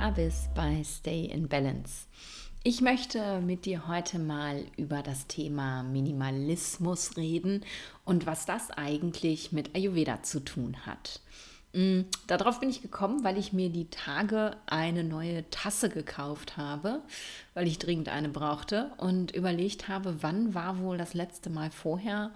da bist bei Stay in Balance. Ich möchte mit dir heute mal über das Thema Minimalismus reden und was das eigentlich mit Ayurveda zu tun hat. Mm, darauf bin ich gekommen, weil ich mir die Tage eine neue Tasse gekauft habe, weil ich dringend eine brauchte und überlegt habe, wann war wohl das letzte Mal vorher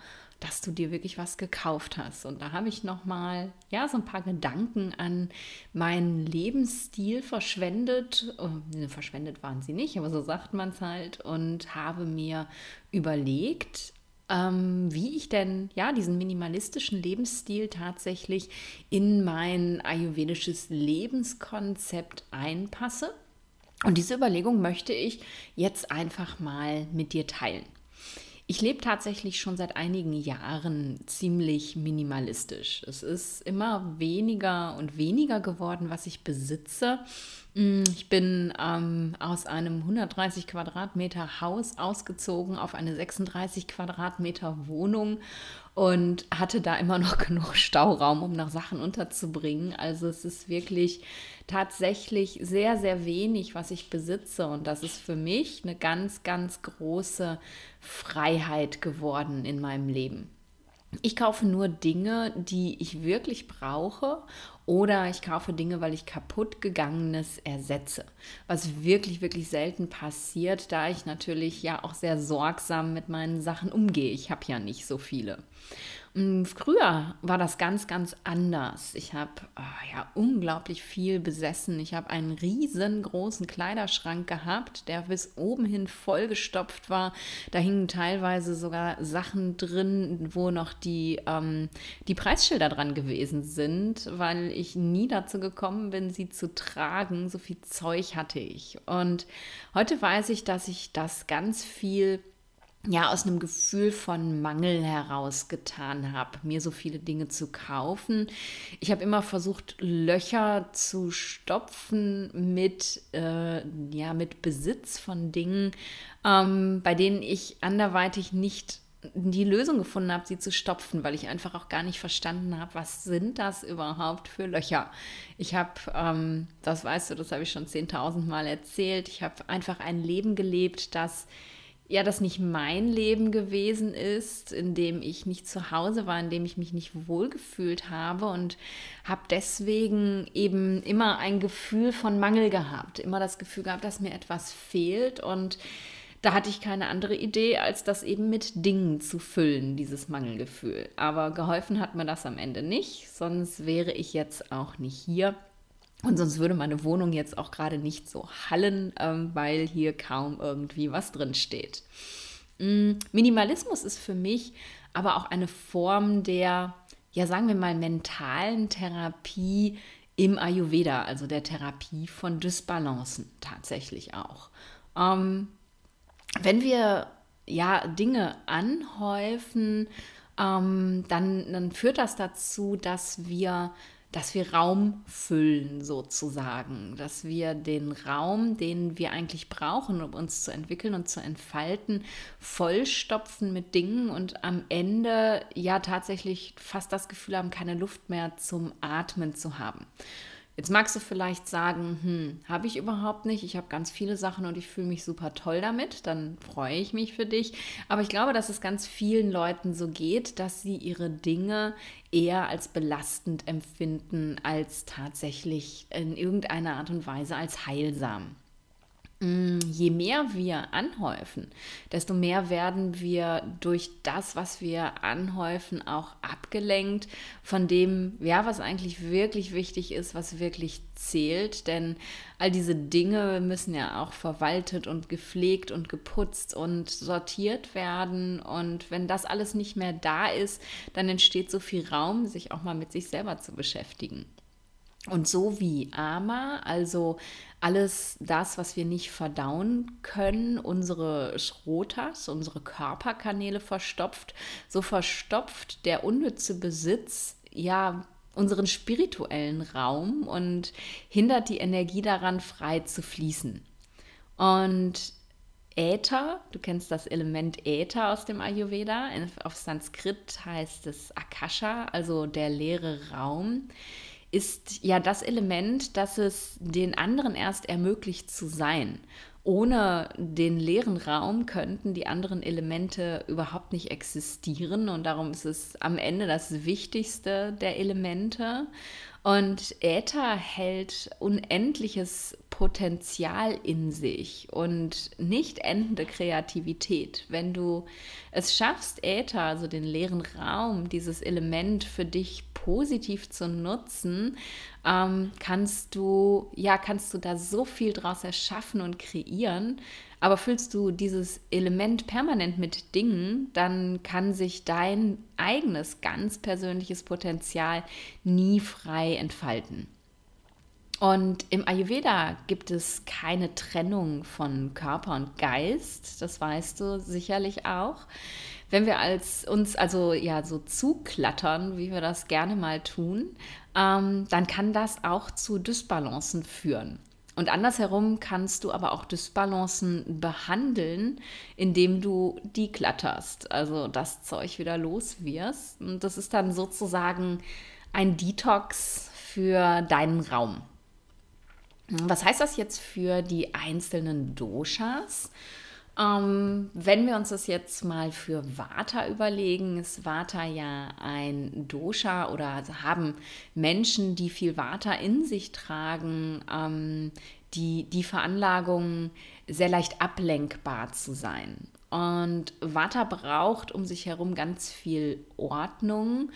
dass du dir wirklich was gekauft hast. Und da habe ich noch mal ja so ein paar Gedanken an meinen Lebensstil verschwendet. Oh, verschwendet waren sie nicht, aber so sagt man es halt. Und habe mir überlegt, ähm, wie ich denn ja diesen minimalistischen Lebensstil tatsächlich in mein ayurvedisches Lebenskonzept einpasse. Und diese Überlegung möchte ich jetzt einfach mal mit dir teilen. Ich lebe tatsächlich schon seit einigen Jahren ziemlich minimalistisch. Es ist immer weniger und weniger geworden, was ich besitze. Mm, ich bin ähm, aus einem 130 Quadratmeter Haus ausgezogen auf eine 36 Quadratmeter Wohnung und hatte da immer noch genug Stauraum, um noch Sachen unterzubringen. Also es ist wirklich tatsächlich sehr, sehr wenig, was ich besitze. Und das ist für mich eine ganz, ganz große Freiheit geworden in meinem Leben. Ich kaufe nur Dinge, die ich wirklich brauche oder ich kaufe Dinge, weil ich kaputt gegangenes ersetze. Was wirklich, wirklich selten passiert, da ich natürlich ja auch sehr sorgsam mit meinen Sachen umgehe. Ich habe ja nicht so viele. Mm, früher war das ganz, ganz anders. Ich habe oh, ja unglaublich viel besessen. Ich habe einen riesengroßen Kleiderschrank gehabt, der bis oben hin vollgestopft war. Da hingen teilweise sogar Sachen drin, wo noch die, ähm, die Preisschilder dran gewesen sind, weil ich nie dazu gekommen bin, sie zu tragen. So viel Zeug hatte ich. Und heute weiß ich, dass ich das ganz viel ja aus einem Gefühl von Mangel heraus getan habe, mir so viele Dinge zu kaufen. Ich habe immer versucht, Löcher zu stopfen mit, äh, ja, mit Besitz von Dingen, ähm, bei denen ich anderweitig nicht die Lösung gefunden habe, sie zu stopfen, weil ich einfach auch gar nicht verstanden habe, was sind das überhaupt für Löcher. Ich habe, ähm, das weißt du, das habe ich schon 10.000 Mal erzählt, ich habe einfach ein Leben gelebt, das ja, das nicht mein Leben gewesen ist, in dem ich nicht zu Hause war, in dem ich mich nicht wohlgefühlt habe und habe deswegen eben immer ein Gefühl von Mangel gehabt, immer das Gefühl gehabt, dass mir etwas fehlt und da hatte ich keine andere Idee, als das eben mit Dingen zu füllen, dieses Mangelgefühl. Aber geholfen hat mir das am Ende nicht, sonst wäre ich jetzt auch nicht hier und sonst würde meine Wohnung jetzt auch gerade nicht so hallen, ähm, weil hier kaum irgendwie was drin steht. Mm, Minimalismus ist für mich aber auch eine Form der, ja sagen wir mal, mentalen Therapie im Ayurveda, also der Therapie von Dysbalancen tatsächlich auch. Ähm, wenn wir ja Dinge anhäufen, ähm, dann, dann führt das dazu, dass wir dass wir Raum füllen sozusagen, dass wir den Raum, den wir eigentlich brauchen, um uns zu entwickeln und zu entfalten, vollstopfen mit Dingen und am Ende ja tatsächlich fast das Gefühl haben, keine Luft mehr zum Atmen zu haben. Jetzt magst du vielleicht sagen, hm, habe ich überhaupt nicht. Ich habe ganz viele Sachen und ich fühle mich super toll damit. Dann freue ich mich für dich. Aber ich glaube, dass es ganz vielen Leuten so geht, dass sie ihre Dinge eher als belastend empfinden, als tatsächlich in irgendeiner Art und Weise als heilsam. Mm, je mehr wir anhäufen, desto mehr werden wir durch das, was wir anhäufen, auch abgelenkt von dem, ja, was eigentlich wirklich wichtig ist, was wirklich zählt. Denn all diese Dinge müssen ja auch verwaltet und gepflegt und geputzt und sortiert werden. Und wenn das alles nicht mehr da ist, dann entsteht so viel Raum, sich auch mal mit sich selber zu beschäftigen. Und so wie Ama, also alles das, was wir nicht verdauen können, unsere Schrotas, unsere Körperkanäle verstopft, so verstopft der unnütze Besitz ja unseren spirituellen Raum und hindert die Energie daran, frei zu fließen. Und Äther, du kennst das Element Äther aus dem Ayurveda, auf Sanskrit heißt es Akasha, also der leere Raum ist ja das Element, das es den anderen erst ermöglicht zu sein. Ohne den leeren Raum könnten die anderen Elemente überhaupt nicht existieren und darum ist es am Ende das Wichtigste der Elemente. Und Äther hält unendliches Potenzial in sich und nicht endende Kreativität. Wenn du es schaffst, Äther, also den leeren Raum, dieses Element für dich positiv zu nutzen, ähm, kannst du, ja, kannst du da so viel draus erschaffen und kreieren. Aber füllst du dieses Element permanent mit Dingen, dann kann sich dein eigenes, ganz persönliches Potenzial nie frei entfalten. Und im Ayurveda gibt es keine Trennung von Körper und Geist, das weißt du sicherlich auch. Wenn wir als uns also ja so zuklattern, wie wir das gerne mal tun, ähm, dann kann das auch zu Dysbalancen führen. Und andersherum kannst du aber auch Dysbalancen behandeln, indem du die klatterst, also das Zeug wieder los wirst. Und das ist dann sozusagen ein Detox für deinen Raum. Was heißt das jetzt für die einzelnen Doshas? Ähm, wenn wir uns das jetzt mal für Vata überlegen, ist Vata ja ein Dosha oder also haben Menschen, die viel Vata in sich tragen, ähm, die, die Veranlagung, sehr leicht ablenkbar zu sein. Und Vata braucht um sich herum ganz viel Ordnung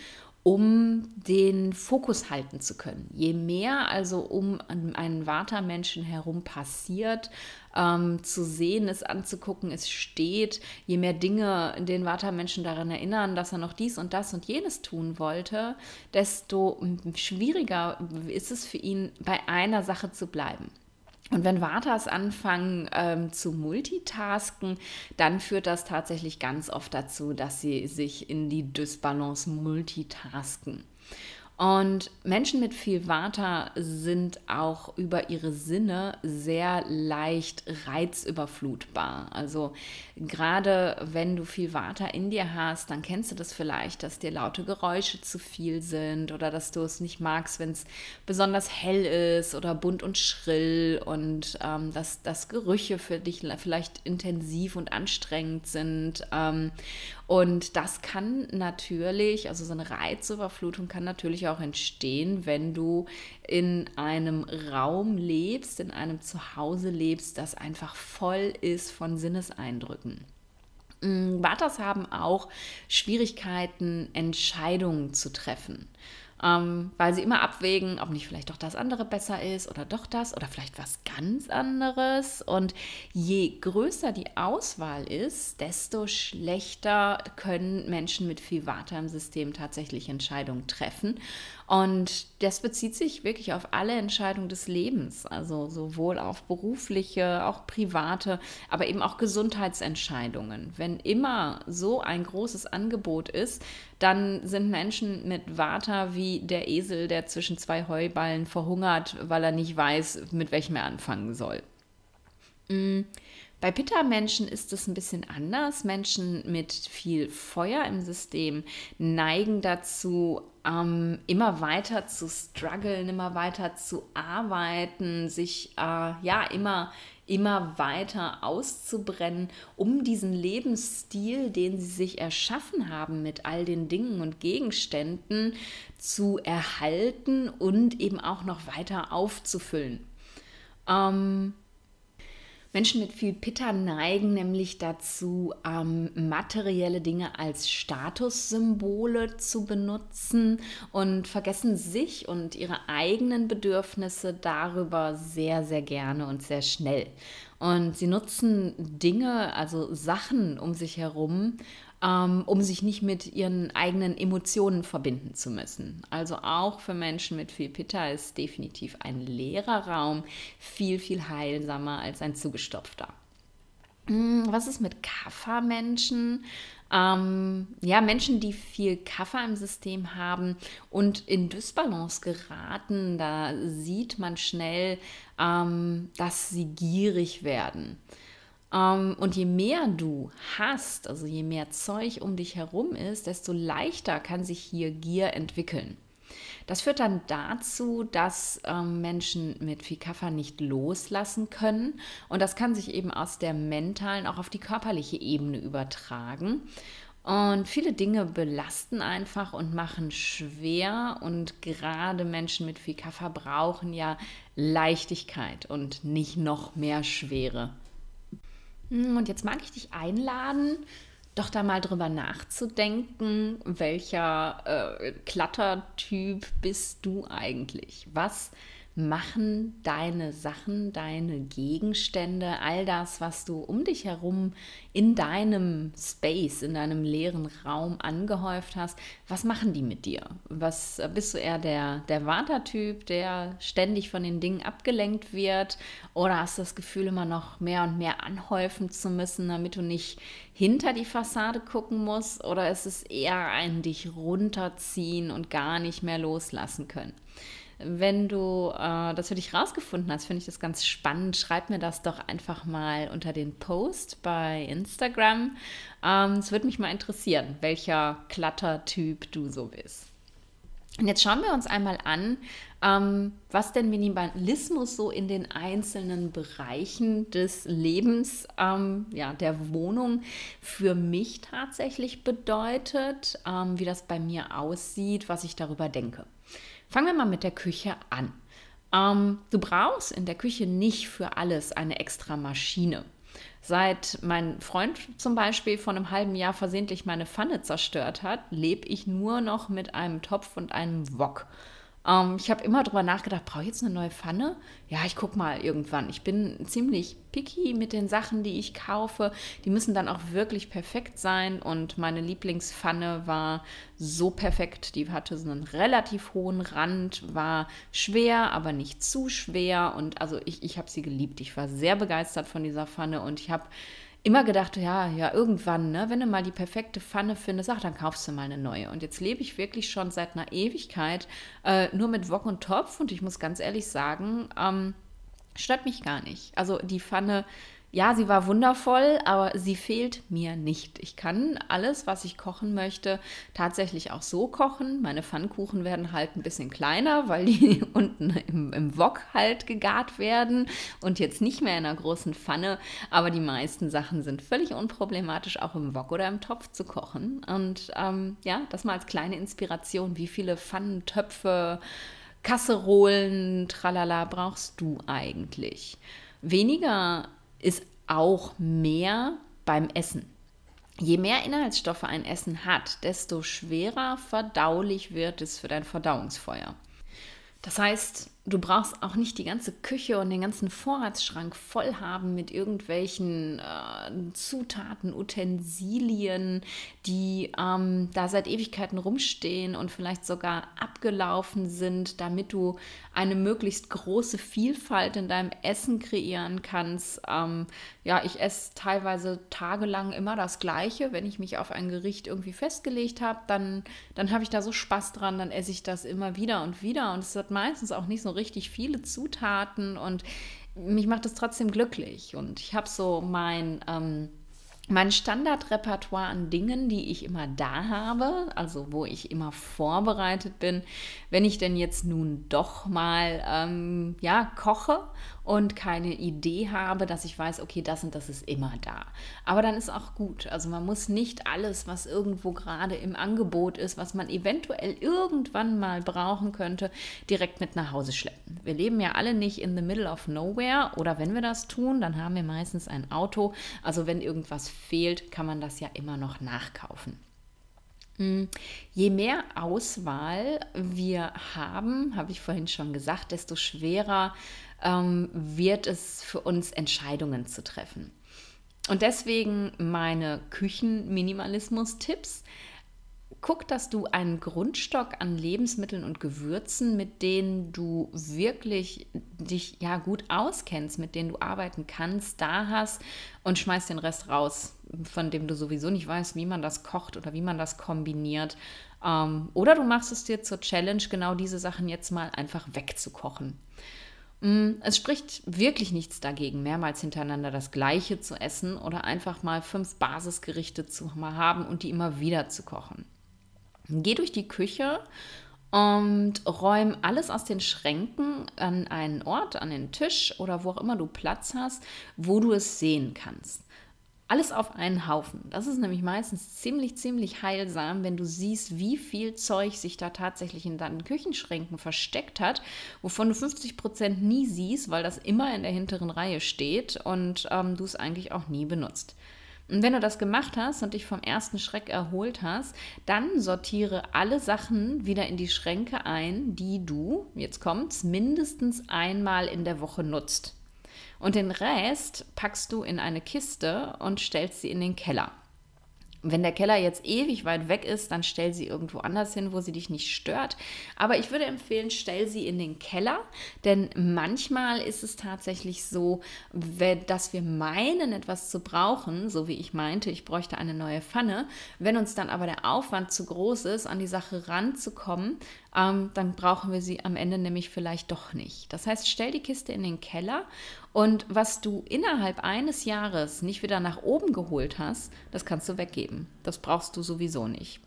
um den Fokus halten zu können. Je mehr also um einen Vata-Menschen herum passiert, ähm, zu sehen, es anzugucken, es steht, je mehr Dinge den Vata-Menschen daran erinnern, dass er noch dies und das und jenes tun wollte, desto schwieriger ist es für ihn, bei einer Sache zu bleiben. Und wenn Vatas anfangen ähm, zu multitasken, dann führt das tatsächlich ganz oft dazu, dass sie sich in die Dysbalance multitasken. Und Menschen mit viel Vata sind auch über ihre Sinne sehr leicht reizüberflutbar. Also gerade wenn du viel Vata in dir hast, dann kennst du das vielleicht, dass dir laute Geräusche zu viel sind oder dass du es nicht magst, wenn es besonders hell ist oder bunt und schrill und ähm, dass, dass Gerüche für dich vielleicht intensiv und anstrengend sind. Ähm, und das kann natürlich, also so eine Reizüberflutung kann natürlich auch entstehen, wenn du in einem Raum lebst, in einem Zuhause lebst, das einfach voll ist von Sinneseindrücken. Vatas mm, haben auch Schwierigkeiten, Entscheidungen zu treffen ähm, weil sie immer abwägen, ob nicht vielleicht doch das andere besser ist oder doch das oder vielleicht was ganz anderes. Und je größer die Auswahl ist, desto schlechter können Menschen mit viel Vata im System tatsächlich Entscheidungen treffen. Und das bezieht sich wirklich auf alle Entscheidungen des Lebens, also sowohl auf berufliche, auch private, aber eben auch Gesundheitsentscheidungen. Wenn immer so ein großes Angebot ist, dann sind Menschen mit Vata wie der Esel, der zwischen zwei Heuballen verhungert, weil er nicht weiß, mit welchem er anfangen soll. Mm. Bei Pitta-Menschen ist es ein bisschen anders. Menschen mit viel Feuer im System neigen dazu, ähm, immer weiter zu strugglen, immer weiter zu arbeiten, sich äh, ja immer, immer weiter auszubrennen, um diesen Lebensstil, den sie sich erschaffen haben mit all den Dingen und Gegenständen, zu erhalten und eben auch noch weiter aufzufüllen. Ähm, Menschen mit viel Pitta neigen nämlich dazu, ähm, materielle Dinge als Statussymbole zu benutzen und vergessen sich und ihre eigenen Bedürfnisse darüber sehr, sehr gerne und sehr schnell. Und sie nutzen Dinge, also Sachen um sich herum, ähm, um sich nicht mit ihren eigenen Emotionen verbinden zu müssen. Also auch für Menschen mit viel Pitta ist definitiv ein leerer Raum viel, viel heilsamer als ein zugestopfter. Hm, was ist mit Kapha-Menschen? Ähm, ja, Menschen, die viel Kaffer im System haben und in Dysbalance geraten, da sieht man schnell, ähm, dass sie gierig werden. Ähm, und je mehr du hast, also je mehr Zeug um dich herum ist, desto leichter kann sich hier Gier entwickeln. Das führt dann dazu, dass ähm, Menschen mit viel Kaffer nicht loslassen können und das kann sich eben aus der mentalen auch auf die körperliche Ebene übertragen. Und viele Dinge belasten einfach und machen schwer. Und gerade Menschen mit viel Kaffer brauchen ja Leichtigkeit und nicht noch mehr Schwere. Hm, und jetzt mag ich dich einladen, doch da mal drüber nachzudenken, welcher äh, Klattertyp bist du eigentlich? Was machen deine Sachen, deine Gegenstände, all das, was du um dich herum in deinem Space, in deinem leeren Raum angehäuft hast, was machen die mit dir? Was bist du eher der, der Wartertyp, der ständig von den Dingen abgelenkt wird? Oder hast du das Gefühl, immer noch mehr und mehr anhäufen zu müssen, damit du nicht hinter die Fassade gucken musst? Oder ist es eher ein dich runterziehen und gar nicht mehr loslassen können? Wenn du äh, das für dich rausgefunden hast, finde ich das ganz spannend. Schreib mir das doch einfach mal unter den Post bei Instagram. Ähm, es würde mich mal interessieren, welcher Klattertyp du so bist. Und jetzt schauen wir uns einmal an, ähm, was denn Minimalismus so in den einzelnen Bereichen des Lebens, ähm, ja, der Wohnung für mich tatsächlich bedeutet, ähm, wie das bei mir aussieht, was ich darüber denke. Fangen wir mal mit der Küche an. Ähm, du brauchst in der Küche nicht für alles eine extra Maschine. Seit mein Freund zum Beispiel vor einem halben Jahr versehentlich meine Pfanne zerstört hat, lebe ich nur noch mit einem Topf und einem Wok. Ähm, ich habe immer darüber nachgedacht, brauche ich jetzt eine neue Pfanne? Ja, ich gucke mal irgendwann. Ich bin ziemlich picky mit den Sachen, die ich kaufe. Die müssen dann auch wirklich perfekt sein. Und meine Lieblingspfanne war so perfekt. Die hatte so einen relativ hohen Rand, war schwer, aber nicht zu schwer. Und also ich, ich habe sie geliebt. Ich war sehr begeistert von dieser Pfanne und ich habe immer gedacht, ja, ja, irgendwann, ne, wenn du mal die perfekte Pfanne findest, ach, dann kaufst du mal eine neue. Und jetzt lebe ich wirklich schon seit einer Ewigkeit äh, nur mit Wok und Topf und ich muss ganz ehrlich sagen, ähm, stört mich gar nicht. Also die Pfanne ja, sie war wundervoll, aber sie fehlt mir nicht. Ich kann alles, was ich kochen möchte, tatsächlich auch so kochen. Meine Pfannkuchen werden halt ein bisschen kleiner, weil die unten im, im Wok halt gegart werden und jetzt nicht mehr in einer großen Pfanne. Aber die meisten Sachen sind völlig unproblematisch, auch im Wok oder im Topf zu kochen. Und ähm, ja, das mal als kleine Inspiration, wie viele Pfannen, Töpfe, Kasserolen, tralala brauchst du eigentlich? Weniger ist auch mehr beim Essen. Je mehr Inhaltsstoffe ein Essen hat, desto schwerer verdaulich wird es für dein Verdauungsfeuer. Das heißt, du brauchst auch nicht die ganze Küche und den ganzen Vorratsschrank voll haben mit irgendwelchen äh, Zutaten, Utensilien, die ähm, da seit Ewigkeiten rumstehen und vielleicht sogar abgelaufen sind, damit du eine möglichst große Vielfalt in deinem Essen kreieren kannst. Ähm, ja, ich esse teilweise tagelang immer das Gleiche. Wenn ich mich auf ein Gericht irgendwie festgelegt habe, dann, dann habe ich da so Spaß dran, dann esse ich das immer wieder und wieder. Und es hat meistens auch nicht so richtig viele Zutaten und mich macht es trotzdem glücklich. Und ich habe so mein, ähm, mein Standardrepertoire an Dingen, die ich immer da habe, also wo ich immer vorbereitet bin, wenn ich denn jetzt nun doch mal ähm, ja koche und keine Idee habe, dass ich weiß, okay, das und das ist immer da. Aber dann ist auch gut. Also man muss nicht alles, was irgendwo gerade im Angebot ist, was man eventuell irgendwann mal brauchen könnte, direkt mit nach Hause schleppen. Wir leben ja alle nicht in the middle of nowhere oder wenn wir das tun, dann haben wir meistens ein Auto. Also wenn irgendwas fehlt, kann man das ja immer noch nachkaufen. Hm, je mehr Auswahl wir haben, habe ich vorhin schon gesagt, desto schwerer ähm, wird es für uns Entscheidungen zu treffen. Und deswegen meine Küchenminimalismus-Tipps. Guck, dass du einen Grundstock an Lebensmitteln und Gewürzen, mit denen du wirklich dich ja gut auskennst, mit denen du arbeiten kannst, da hast und schmeiß den Rest raus, von dem du sowieso nicht weißt, wie man das kocht oder wie man das kombiniert. Ähm, oder du machst es dir zur Challenge, genau diese Sachen jetzt mal einfach wegzukochen. Mm, es spricht wirklich nichts dagegen, mehrmals hintereinander das Gleiche zu essen oder einfach mal fünf Basisgerichte zu haben und die immer wieder zu kochen. Geh durch die Küche und räum alles aus den Schränken an einen Ort, an den Tisch oder wo auch immer du Platz hast, wo du es sehen kannst. Alles auf einen Haufen. Das ist nämlich meistens ziemlich, ziemlich heilsam, wenn du siehst, wie viel Zeug sich da tatsächlich in deinen Küchenschränken versteckt hat, wovon du 50 Prozent nie siehst, weil das immer in der hinteren Reihe steht und ähm, du es eigentlich auch nie benutzt. Und wenn du das gemacht hast und dich vom ersten Schreck erholt hast, dann sortiere alle Sachen wieder in die Schränke ein, die du, jetzt kommt's, mindestens einmal in der Woche nutzt. Und den Rest packst du in eine Kiste und stellst sie in den Keller. Wenn der Keller jetzt ewig weit weg ist, dann stell sie irgendwo anders hin, wo sie dich nicht stört. Aber ich würde empfehlen, stell sie in den Keller, denn manchmal ist es tatsächlich so, dass wir meinen, etwas zu brauchen, so wie ich meinte, ich bräuchte eine neue Pfanne. Wenn uns dann aber der Aufwand zu groß ist, an die Sache ranzukommen, ähm, dann brauchen wir sie am Ende nämlich vielleicht doch nicht. Das heißt, stell die Kiste in den Keller und was du innerhalb eines Jahres nicht wieder nach oben geholt hast, das kannst du weggeben. Das brauchst du sowieso nicht.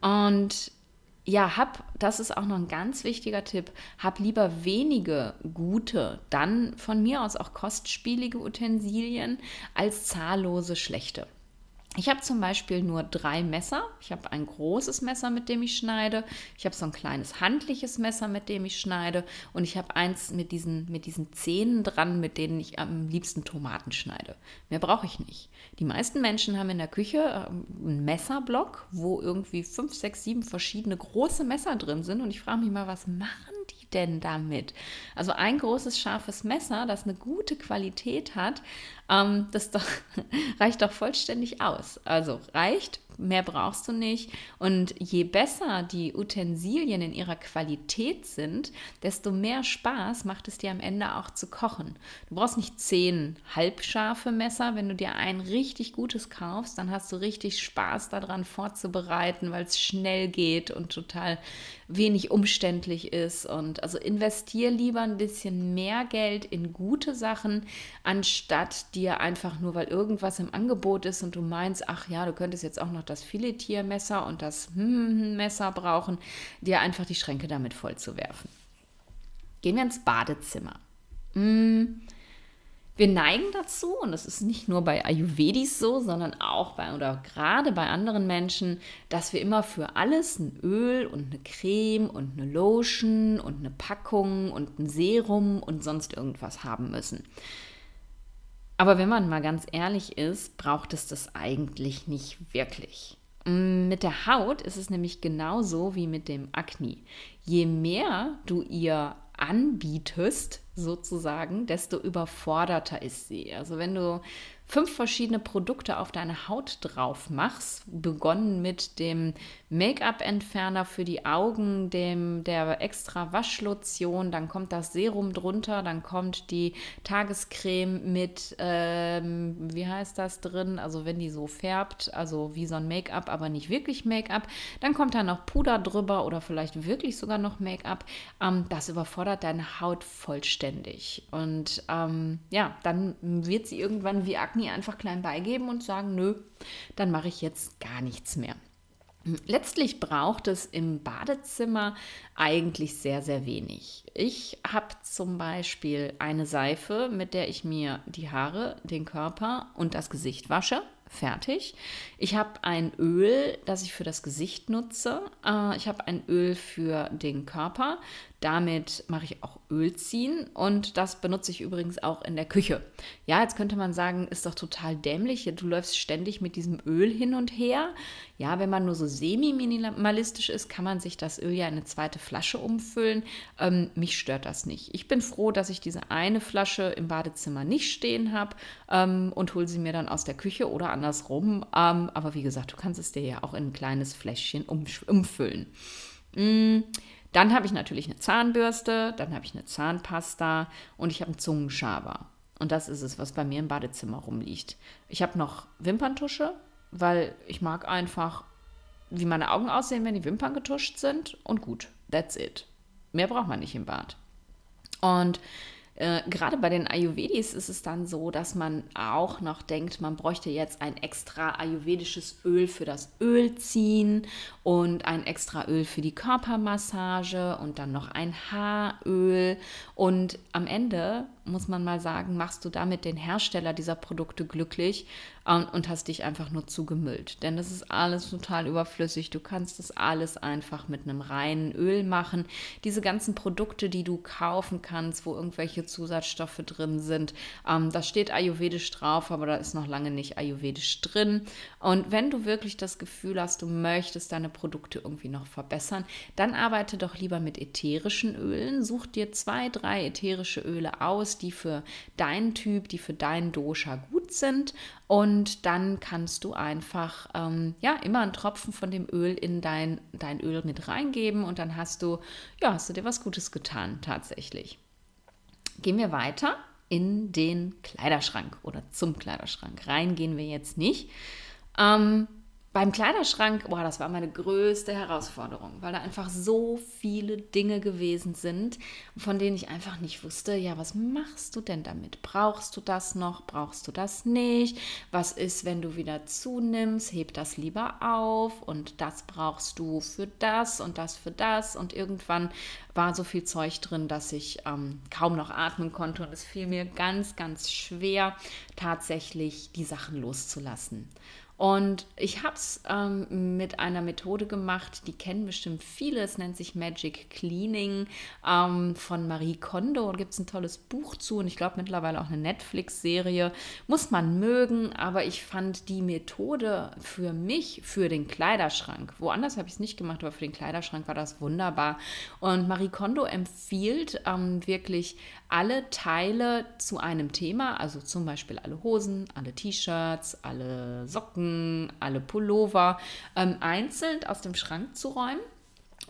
Und ja, hab, das ist auch noch ein ganz wichtiger Tipp, hab lieber wenige gute, dann von mir aus auch kostspielige Utensilien als zahllose schlechte. Ich habe zum Beispiel nur drei Messer. Ich habe ein großes Messer, mit dem ich schneide. Ich habe so ein kleines handliches Messer, mit dem ich schneide. Und ich habe eins mit diesen, mit diesen Zähnen dran, mit denen ich am liebsten Tomaten schneide. Mehr brauche ich nicht. Die meisten Menschen haben in der Küche ähm, einen Messerblock, wo irgendwie fünf, sechs, sieben verschiedene große Messer drin sind. Und ich frage mich mal, was machen die denn damit? Also ein großes, scharfes Messer, das eine gute Qualität hat, ähm, das doch, reicht doch vollständig aus. Also reicht mehr brauchst du nicht. Und je besser die Utensilien in ihrer Qualität sind, desto mehr Spaß macht es dir am Ende auch zu kochen. Du brauchst nicht zehn halbscharfe Messer. Wenn du dir ein richtig gutes kaufst, dann hast du richtig Spaß daran vorzubereiten, weil es schnell geht und total wenig umständlich ist. Und also investier lieber ein bisschen mehr Geld in gute Sachen, anstatt dir einfach nur, weil irgendwas im Angebot ist und du meinst, ach ja, du könntest jetzt auch noch das Filetiermesser und das Messer brauchen, dir einfach die Schränke damit voll zu werfen. Gehen wir ins Badezimmer. Mm, wir neigen dazu, und das ist nicht nur bei Ayurvedis so, sondern auch bei oder gerade bei anderen Menschen, dass wir immer für alles ein Öl und eine Creme und eine Lotion und eine Packung und ein Serum und sonst irgendwas haben müssen. Aber wenn man mal ganz ehrlich ist, braucht es das eigentlich nicht wirklich. Mm, mit der Haut ist es nämlich genauso wie mit dem Akne. Je mehr du ihr anbietest, sozusagen, desto überforderter ist sie. Also wenn du fünf verschiedene Produkte auf deine Haut drauf machst, begonnen mit dem Make-up-Entferner für die Augen, dem der extra Waschlotion, dann kommt das Serum drunter, dann kommt die Tagescreme mit, ähm, wie heißt das drin? Also wenn die so färbt, also wie so ein Make-up, aber nicht wirklich Make-up, dann kommt da noch Puder drüber oder vielleicht wirklich sogar noch Make-up. Ähm, das überfordert deine Haut vollständig und ähm, ja, dann wird sie irgendwann wie Akne Agni einfach klein beigeben und sagen, nö, dann mache ich jetzt gar nichts mehr. Letztlich braucht es im Badezimmer eigentlich sehr, sehr wenig. Ich habe zum Beispiel eine Seife, mit der ich mir die Haare, den Körper und das Gesicht wasche. Fertig. Ich habe ein Öl, das ich für das Gesicht nutze. Äh, ich habe ein Öl für den Körper. Damit mache ich auch Öl ziehen und das benutze ich übrigens auch in der Küche. Ja, jetzt könnte man sagen, ist doch total dämlich. Du läufst ständig mit diesem Öl hin und her. Ja, wenn man nur so semi-minimalistisch ist, kann man sich das Öl ja in eine zweite Flasche umfüllen. Ähm, mich stört das nicht. Ich bin froh, dass ich diese eine Flasche im Badezimmer nicht stehen habe ähm, und hole sie mir dann aus der Küche oder andersrum. Ähm, aber wie gesagt, du kannst es dir ja auch in ein kleines Fläschchen umfüllen. Mm. Dann habe ich natürlich eine Zahnbürste, dann habe ich eine Zahnpasta und ich habe einen Zungenschaber. Und das ist es, was bei mir im Badezimmer rumliegt. Ich habe noch Wimperntusche, weil ich mag einfach, wie meine Augen aussehen, wenn die Wimpern getuscht sind. Und gut, that's it. Mehr braucht man nicht im Bad. Und äh, gerade bei den Ayurvedis ist es dann so, dass man auch noch denkt, man bräuchte jetzt ein extra ayurvedisches Öl für das Ölziehen und ein extra Öl für die Körpermassage und dann noch ein Haaröl. Und am Ende muss man mal sagen, machst du damit den Hersteller dieser Produkte glücklich ähm, und hast dich einfach nur zugemüllt. Denn das ist alles total überflüssig. Du kannst das alles einfach mit einem reinen Öl machen. Diese ganzen Produkte, die du kaufen kannst, wo irgendwelche Zusatzstoffe drin sind, ähm, da steht ayurvedisch drauf, aber da ist noch lange nicht ayurvedisch drin. Und wenn du wirklich das Gefühl hast, du möchtest deine Produkte irgendwie noch verbessern, dann arbeite doch lieber mit ätherischen Ölen. Such dir zwei, drei ätherische Öle aus, die für deinen Typ, die für deinen Dosha gut sind. Und dann kannst du einfach ähm, ja immer einen Tropfen von dem Öl in dein, dein Öl mit reingeben und dann hast du, ja, hast du dir was Gutes getan, tatsächlich. Gehen wir weiter in den Kleiderschrank oder zum Kleiderschrank. Rein gehen wir jetzt nicht. Ähm, beim Kleiderschrank, boah, das war meine größte Herausforderung, weil da einfach so viele Dinge gewesen sind, von denen ich einfach nicht wusste, ja, was machst du denn damit? Brauchst du das noch? Brauchst du das nicht? Was ist, wenn du wieder zunimmst? Heb das lieber auf und das brauchst du für das und das für das. Und irgendwann war so viel Zeug drin, dass ich ähm, kaum noch atmen konnte und es fiel mir ganz, ganz schwer, tatsächlich die Sachen loszulassen. Und ich habe es ähm, mit einer Methode gemacht, die kennen bestimmt viele. Es nennt sich Magic Cleaning ähm, von Marie Kondo. Da gibt es ein tolles Buch zu und ich glaube mittlerweile auch eine Netflix-Serie. Muss man mögen, aber ich fand die Methode für mich, für den Kleiderschrank, woanders habe ich es nicht gemacht, aber für den Kleiderschrank war das wunderbar. Und Marie Kondo empfiehlt ähm, wirklich alle Teile zu einem Thema, also zum Beispiel alle Hosen, alle T-Shirts, alle Socken, alle Pullover, ähm, einzeln aus dem Schrank zu räumen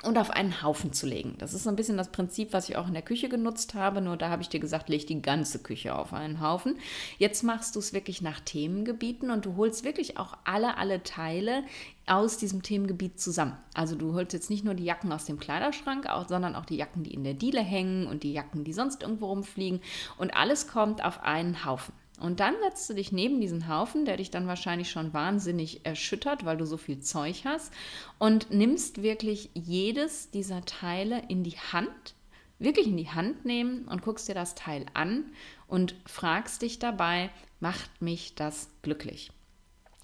und auf einen Haufen zu legen. Das ist so ein bisschen das Prinzip, was ich auch in der Küche genutzt habe, nur da habe ich dir gesagt, leg die ganze Küche auf einen Haufen. Jetzt machst du es wirklich nach Themengebieten und du holst wirklich auch alle, alle Teile aus diesem Themengebiet zusammen. Also du holst jetzt nicht nur die Jacken aus dem Kleiderschrank, auch, sondern auch die Jacken, die in der Diele hängen und die Jacken, die sonst irgendwo rumfliegen und alles kommt auf einen Haufen. Und dann setzt du dich neben diesen Haufen, der dich dann wahrscheinlich schon wahnsinnig erschüttert, weil du so viel Zeug hast, und nimmst wirklich jedes dieser Teile in die Hand, wirklich in die Hand nehmen und guckst dir das Teil an und fragst dich dabei, macht mich das glücklich?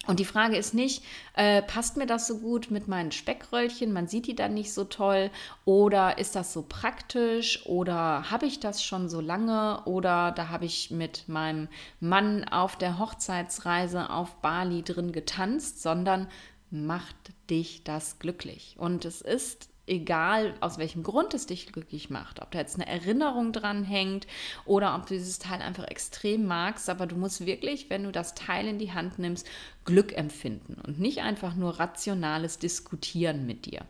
Und die Frage ist nicht, äh, passt mir das so gut mit meinen Speckröllchen, man sieht die dann nicht so toll, oder ist das so praktisch, oder habe ich das schon so lange, oder da habe ich mit meinem Mann auf der Hochzeitsreise auf Bali drin getanzt, sondern macht dich das glücklich. Und es ist egal aus welchem Grund es dich glücklich macht, ob da jetzt eine Erinnerung dran hängt oder ob du dieses Teil einfach extrem magst, aber du musst wirklich, wenn du das Teil in die Hand nimmst, Glück empfinden und nicht einfach nur rationales Diskutieren mit dir.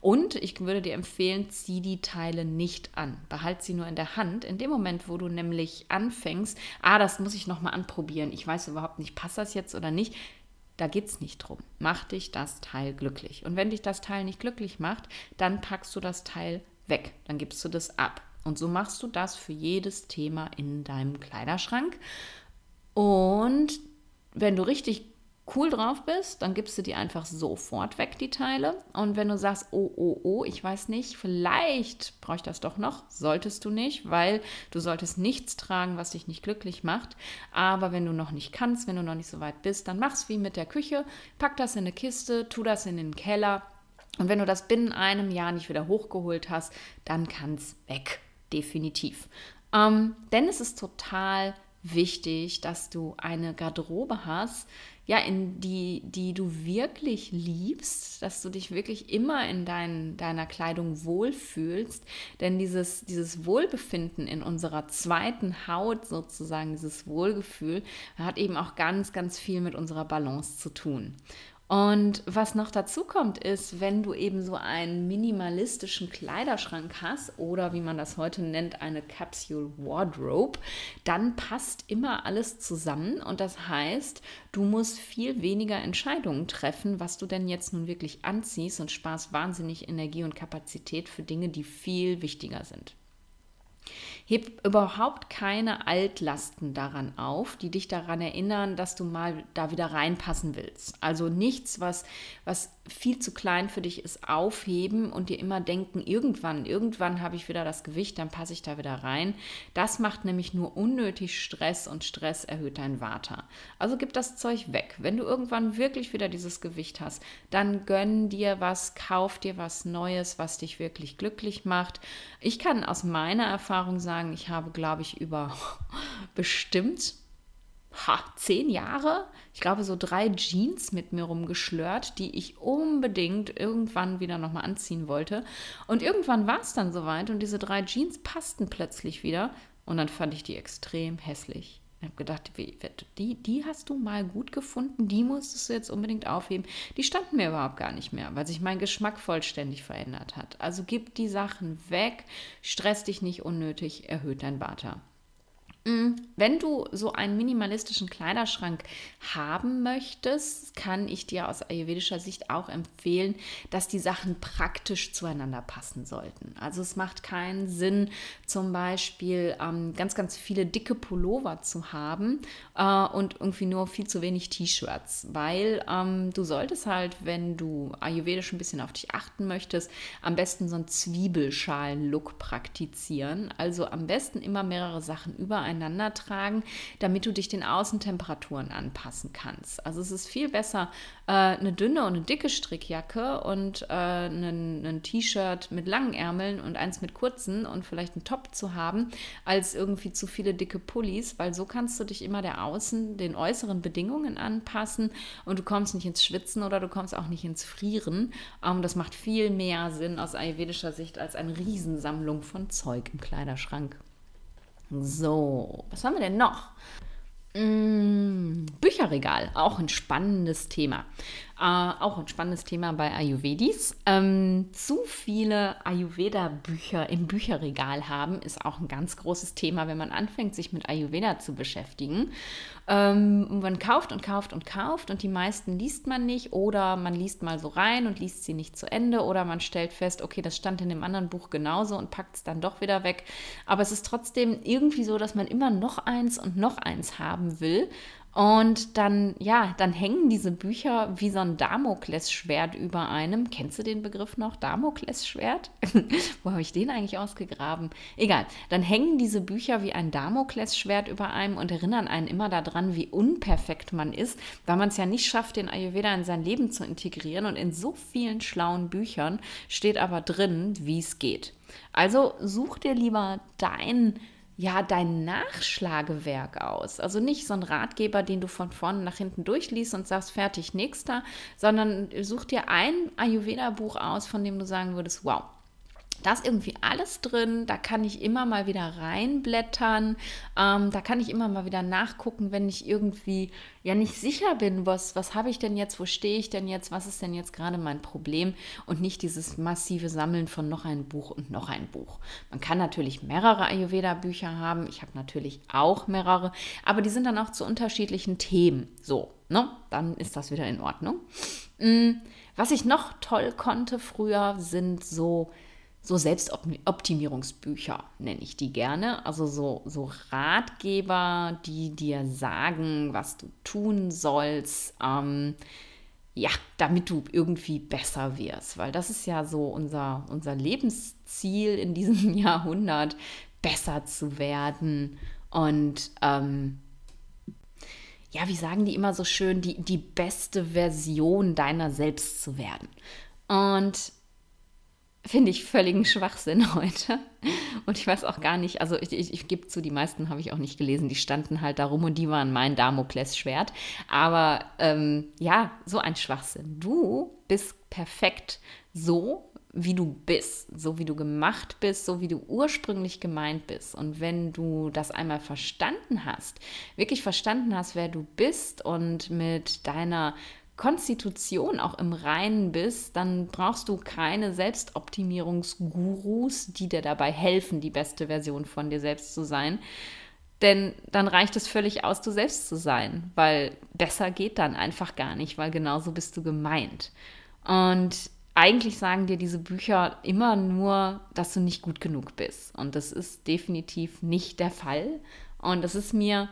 Und ich würde dir empfehlen, zieh die Teile nicht an, behalt sie nur in der Hand. In dem Moment, wo du nämlich anfängst, ah, das muss ich nochmal anprobieren, ich weiß überhaupt nicht, passt das jetzt oder nicht, da geht es nicht drum. Mach dich das Teil glücklich. Und wenn dich das Teil nicht glücklich macht, dann packst du das Teil weg. Dann gibst du das ab. Und so machst du das für jedes Thema in deinem Kleiderschrank. Und wenn du richtig cool drauf bist, dann gibst du die einfach sofort weg, die Teile. Und wenn du sagst, oh, oh, oh, ich weiß nicht, vielleicht brauche ich das doch noch, solltest du nicht, weil du solltest nichts tragen, was dich nicht glücklich macht. Aber wenn du noch nicht kannst, wenn du noch nicht so weit bist, dann mach's wie mit der Küche, pack das in eine Kiste, tu das in den Keller. Und wenn du das binnen einem Jahr nicht wieder hochgeholt hast, dann kann es weg, definitiv. Ähm, denn es ist total wichtig, dass du eine Garderobe hast, ja, in die, die du wirklich liebst, dass du dich wirklich immer in dein, deiner Kleidung wohlfühlst. Denn dieses, dieses Wohlbefinden in unserer zweiten Haut sozusagen, dieses Wohlgefühl, hat eben auch ganz, ganz viel mit unserer Balance zu tun. Und was noch dazu kommt, ist, wenn du eben so einen minimalistischen Kleiderschrank hast oder wie man das heute nennt, eine Capsule Wardrobe, dann passt immer alles zusammen und das heißt, du musst viel weniger Entscheidungen treffen, was du denn jetzt nun wirklich anziehst und sparst wahnsinnig Energie und Kapazität für Dinge, die viel wichtiger sind. Heb überhaupt keine Altlasten daran auf, die dich daran erinnern, dass du mal da wieder reinpassen willst. Also nichts, was, was viel zu klein für dich ist, aufheben und dir immer denken, irgendwann, irgendwann habe ich wieder das Gewicht, dann passe ich da wieder rein. Das macht nämlich nur unnötig Stress und Stress erhöht dein Vata. Also gib das Zeug weg. Wenn du irgendwann wirklich wieder dieses Gewicht hast, dann gönn dir was, kauf dir was Neues, was dich wirklich glücklich macht. Ich kann aus meiner Erfahrung sagen, ich habe, glaube ich, über bestimmt ha, zehn Jahre, ich glaube, so drei Jeans mit mir rumgeschlört, die ich unbedingt irgendwann wieder nochmal anziehen wollte. Und irgendwann war es dann soweit und diese drei Jeans passten plötzlich wieder. Und dann fand ich die extrem hässlich. Ich habe gedacht, die, die hast du mal gut gefunden, die musstest du jetzt unbedingt aufheben. Die standen mir überhaupt gar nicht mehr, weil sich mein Geschmack vollständig verändert hat. Also gib die Sachen weg, stress dich nicht unnötig, erhöht dein Vata. Wenn du so einen minimalistischen Kleiderschrank haben möchtest, kann ich dir aus ayurvedischer Sicht auch empfehlen, dass die Sachen praktisch zueinander passen sollten. Also es macht keinen Sinn, zum Beispiel ähm, ganz, ganz viele dicke Pullover zu haben äh, und irgendwie nur viel zu wenig T-Shirts, weil ähm, du solltest halt, wenn du ayurvedisch ein bisschen auf dich achten möchtest, am besten so einen Zwiebelschalen-Look praktizieren. Also am besten immer mehrere Sachen übereinander übereinander tragen, damit du dich den Außentemperaturen anpassen kannst. Also es ist viel besser, äh, eine dünne und eine dicke Strickjacke und äh, ein T-Shirt mit langen Ärmeln und eins mit kurzen und vielleicht einen Top zu haben, als irgendwie zu viele dicke Pullis, weil so kannst du dich immer der Außen, den äußeren Bedingungen anpassen und du kommst nicht ins Schwitzen oder du kommst auch nicht ins Frieren. Ähm, das macht viel mehr Sinn aus ayurvedischer Sicht als eine Riesensammlung von Zeug im Kleiderschrank. So, was haben wir denn noch? Hm, Bücherregal, auch ein spannendes Thema. Äh, auch ein spannendes Thema bei Ayurvedis. Ähm, zu viele Ayurveda-Bücher im Bücherregal haben, ist auch ein ganz großes Thema, wenn man anfängt, sich mit Ayurveda zu beschäftigen. Ähm, man kauft und kauft und kauft und die meisten liest man nicht oder man liest mal so rein und liest sie nicht zu Ende oder man stellt fest, okay, das stand in dem anderen Buch genauso und packt es dann doch wieder weg. Aber es ist trotzdem irgendwie so, dass man immer noch eins und noch eins haben will und dann, ja, dann hängen diese Bücher wie so ein Damoklesschwert über einem. Kennst du den Begriff noch? Damoklesschwert? Wo habe ich den eigentlich ausgegraben? Egal. Dann hängen diese Bücher wie ein Damoklesschwert über einem und erinnern einen immer daran, wie unperfekt man ist, weil man es ja nicht schafft, den Ayurveda in sein Leben zu integrieren. Und in so vielen schlauen Büchern steht aber drin, wie es geht. Also such dir lieber dein ja, dein Nachschlagewerk aus. Also nicht so ein Ratgeber, den du von vorne nach hinten durchliest und sagst, fertig, nächster, sondern such dir ein Ayurveda-Buch aus, von dem du sagen würdest, wow, da ist irgendwie alles drin, da kann ich immer mal wieder reinblättern, ähm, da kann ich immer mal wieder nachgucken, wenn ich irgendwie ja nicht sicher bin, was, was habe ich denn jetzt, wo stehe ich denn jetzt, was ist denn jetzt gerade mein Problem und nicht dieses massive Sammeln von noch ein Buch und noch ein Buch. Man kann natürlich mehrere Ayurveda-Bücher haben, ich habe natürlich auch mehrere, aber die sind dann auch zu unterschiedlichen Themen. So, ne? Dann ist das wieder in Ordnung. Mm, was ich noch toll konnte früher, sind so so Selbstoptimierungsbücher nenne ich die gerne. Also so, so Ratgeber, die dir sagen, was du tun sollst, ähm, ja, damit du irgendwie besser wirst. Weil das ist ja so unser, unser Lebensziel in diesem Jahrhundert, besser zu werden. Und ähm, ja, wie sagen die immer so schön, die, die beste Version deiner selbst zu werden. Und finde ich völligen Schwachsinn heute. Und ich weiß auch gar nicht, also ich, ich, ich gebe zu, die meisten habe ich auch nicht gelesen, die standen halt da rum und die waren mein Damoklesschwert. Aber ähm, ja, so ein Schwachsinn. Du bist perfekt so, wie du bist, so wie du gemacht bist, so wie du ursprünglich gemeint bist. Und wenn du das einmal verstanden hast, wirklich verstanden hast, wer du bist und mit deiner Konstitution auch im Reinen bist, dann brauchst du keine Selbstoptimierungsgurus, die dir dabei helfen, die beste Version von dir selbst zu sein. Denn dann reicht es völlig aus, du selbst zu sein, weil besser geht dann einfach gar nicht, weil genauso bist du gemeint. Und eigentlich sagen dir diese Bücher immer nur, dass du nicht gut genug bist. Und das ist definitiv nicht der Fall. Und das ist mir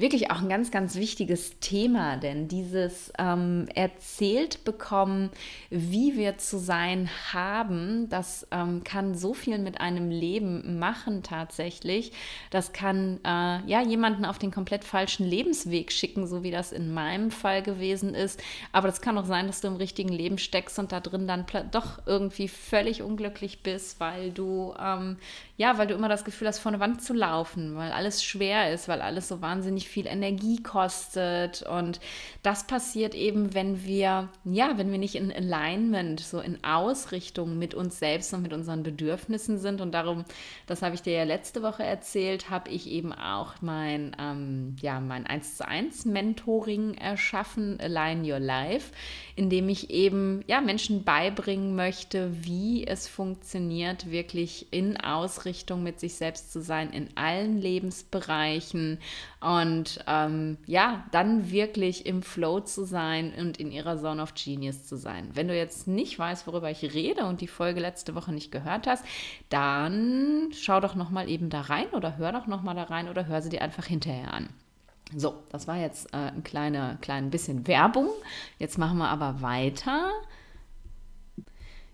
wirklich auch ein ganz, ganz wichtiges Thema, denn dieses ähm, erzählt bekommen, wie wir zu sein haben, das ähm, kann so viel mit einem Leben machen tatsächlich. Das kann äh, ja jemanden auf den komplett falschen Lebensweg schicken, so wie das in meinem Fall gewesen ist. Aber das kann auch sein, dass du im richtigen Leben steckst und da drin dann doch irgendwie völlig unglücklich bist, weil du ähm, ja, weil du immer das Gefühl hast, vor eine Wand zu laufen, weil alles schwer ist, weil alles so wahnsinnig viel Energie kostet. Und das passiert eben, wenn wir, ja, wenn wir nicht in Alignment, so in Ausrichtung mit uns selbst und mit unseren Bedürfnissen sind. Und darum, das habe ich dir ja letzte Woche erzählt, habe ich eben auch mein, ähm, ja, mein 1 zu 1 Mentoring erschaffen, Align Your Life, in dem ich eben, ja, Menschen beibringen möchte, wie es funktioniert, wirklich in Ausrichtung mit sich selbst zu sein, in allen Lebensbereichen und ähm, ja, dann wirklich im Flow zu sein und in ihrer Zone of Genius zu sein. Wenn du jetzt nicht weißt, worüber ich rede und die Folge letzte Woche nicht gehört hast, dann schau doch noch mal eben da rein oder hör doch noch mal da rein oder hör sie dir einfach hinterher an. So, das war jetzt äh, ein kleiner, klein bisschen Werbung. Jetzt machen wir aber weiter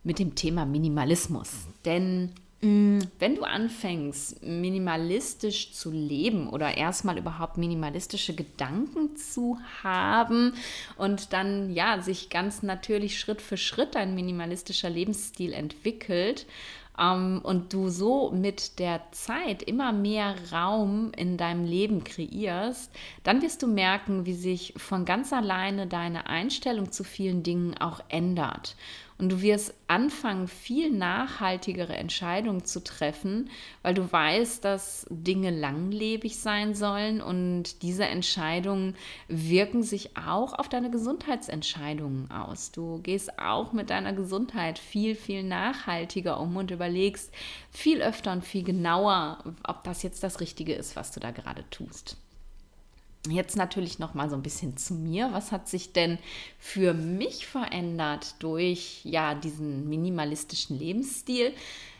mit dem Thema Minimalismus. Denn Mm, wenn du anfängst, minimalistisch zu leben oder erstmal überhaupt minimalistische Gedanken zu haben und dann ja sich ganz natürlich Schritt für Schritt ein minimalistischer Lebensstil entwickelt ähm, und du so mit der Zeit immer mehr Raum in deinem Leben kreierst, dann wirst du merken, wie sich von ganz alleine deine Einstellung zu vielen Dingen auch ändert. Und du wirst anfangen, viel nachhaltigere Entscheidungen zu treffen, weil du weißt, dass Dinge langlebig sein sollen und diese Entscheidungen wirken sich auch auf deine Gesundheitsentscheidungen aus. Du gehst auch mit deiner Gesundheit viel, viel nachhaltiger um und überlegst viel öfter und viel genauer, ob das jetzt das Richtige ist, was du da gerade tust. Jetzt natürlich noch mal so ein bisschen zu mir. Was hat sich denn für mich verändert durch ja diesen minimalistischen Lebensstil?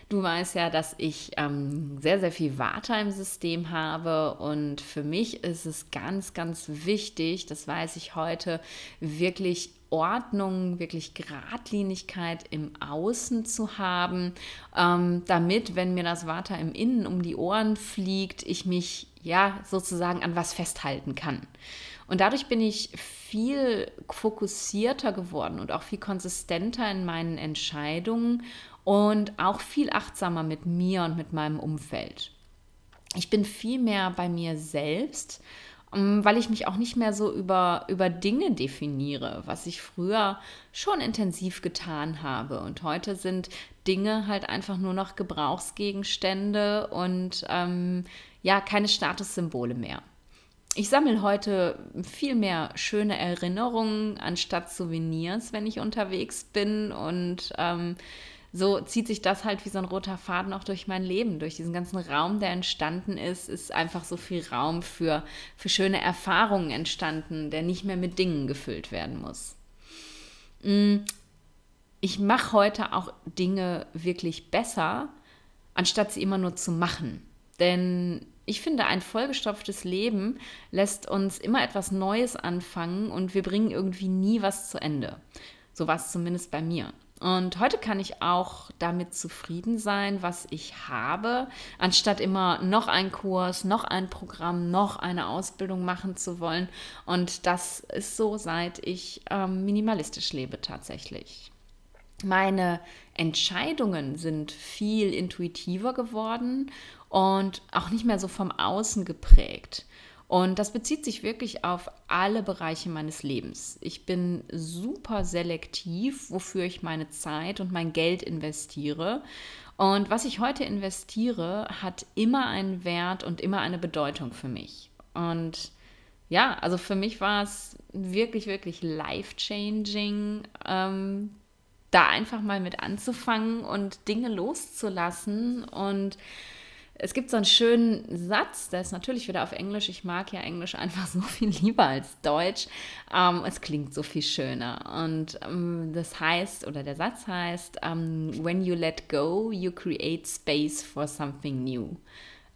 Du weißt ja, dass ich ähm, sehr, sehr viel Water im System habe und für mich ist es ganz, ganz wichtig, das weiß ich heute, wirklich Ordnung, wirklich Geradlinigkeit im Außen zu haben, ähm, damit, wenn mir das Water im Innen um die Ohren fliegt, ich mich ja sozusagen an was festhalten kann. Und dadurch bin ich viel fokussierter geworden und auch viel konsistenter in meinen Entscheidungen und auch viel achtsamer mit mir und mit meinem Umfeld. Ich bin viel mehr bei mir selbst, weil ich mich auch nicht mehr so über, über Dinge definiere, was ich früher schon intensiv getan habe. Und heute sind Dinge halt einfach nur noch Gebrauchsgegenstände und ähm, ja, keine Statussymbole mehr. Ich sammle heute viel mehr schöne Erinnerungen anstatt Souvenirs, wenn ich unterwegs bin und ähm, so zieht sich das halt wie so ein roter Faden auch durch mein Leben. Durch diesen ganzen Raum, der entstanden ist, ist einfach so viel Raum für, für schöne Erfahrungen entstanden, der nicht mehr mit Dingen gefüllt werden muss. Mm, ich mache heute auch Dinge wirklich besser, anstatt sie immer nur zu machen. Denn ich finde, ein vollgestopftes Leben lässt uns immer etwas Neues anfangen und wir bringen irgendwie nie was zu Ende. So war es zumindest bei mir. Und heute kann ich auch damit zufrieden sein, was ich habe, anstatt immer noch einen Kurs, noch ein Programm, noch eine Ausbildung machen zu wollen. Und das ist so, seit ich ähm, minimalistisch lebe tatsächlich. Meine Entscheidungen sind viel intuitiver geworden und auch nicht mehr so vom Außen geprägt. Und das bezieht sich wirklich auf alle Bereiche meines Lebens. Ich bin super selektiv, wofür ich meine Zeit und mein Geld investiere. Und was ich heute investiere, hat immer einen Wert und immer eine Bedeutung für mich. Und ja, also für mich war es wirklich, wirklich life-changing, ähm, da einfach mal mit anzufangen und Dinge loszulassen und es gibt so einen schönen Satz, der ist natürlich wieder auf Englisch. Ich mag ja Englisch einfach so viel lieber als Deutsch. Ähm, es klingt so viel schöner. Und ähm, das heißt, oder der Satz heißt, ähm, when you let go, you create space for something new.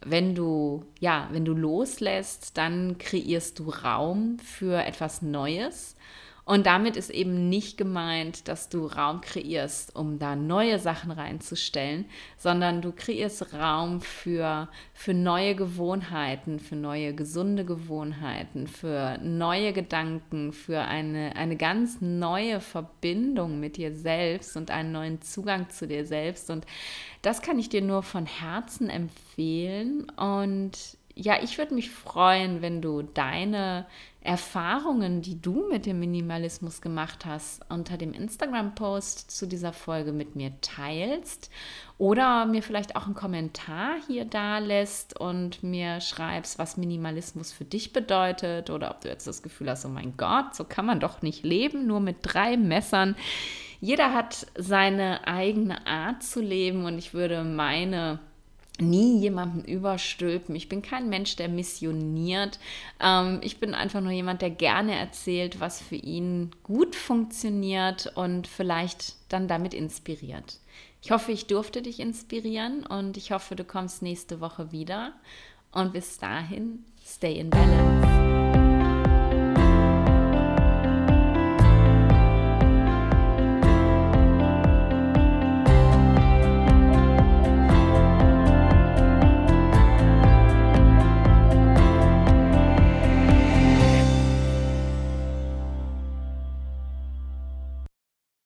Wenn du, ja, wenn du loslässt, dann kreierst du Raum für etwas Neues. Und damit ist eben nicht gemeint, dass du Raum kreierst, um da neue Sachen reinzustellen, sondern du kreierst Raum für, für neue Gewohnheiten, für neue gesunde Gewohnheiten, für neue Gedanken, für eine, eine ganz neue Verbindung mit dir selbst und einen neuen Zugang zu dir selbst. Und das kann ich dir nur von Herzen empfehlen. Und ja, ich würde mich freuen, wenn du deine Erfahrungen, die du mit dem Minimalismus gemacht hast, unter dem Instagram-Post zu dieser Folge mit mir teilst oder mir vielleicht auch einen Kommentar hier da lässt und mir schreibst, was Minimalismus für dich bedeutet oder ob du jetzt das Gefühl hast, oh mein Gott, so kann man doch nicht leben, nur mit drei Messern. Jeder hat seine eigene Art zu leben und ich würde meine nie jemanden überstülpen. Ich bin kein Mensch, der missioniert. Ähm, ich bin einfach nur jemand, der gerne erzählt, was für ihn gut funktioniert und vielleicht dann damit inspiriert. Ich hoffe, ich durfte dich inspirieren und ich hoffe, du kommst nächste Woche wieder. Und bis dahin, stay in balance.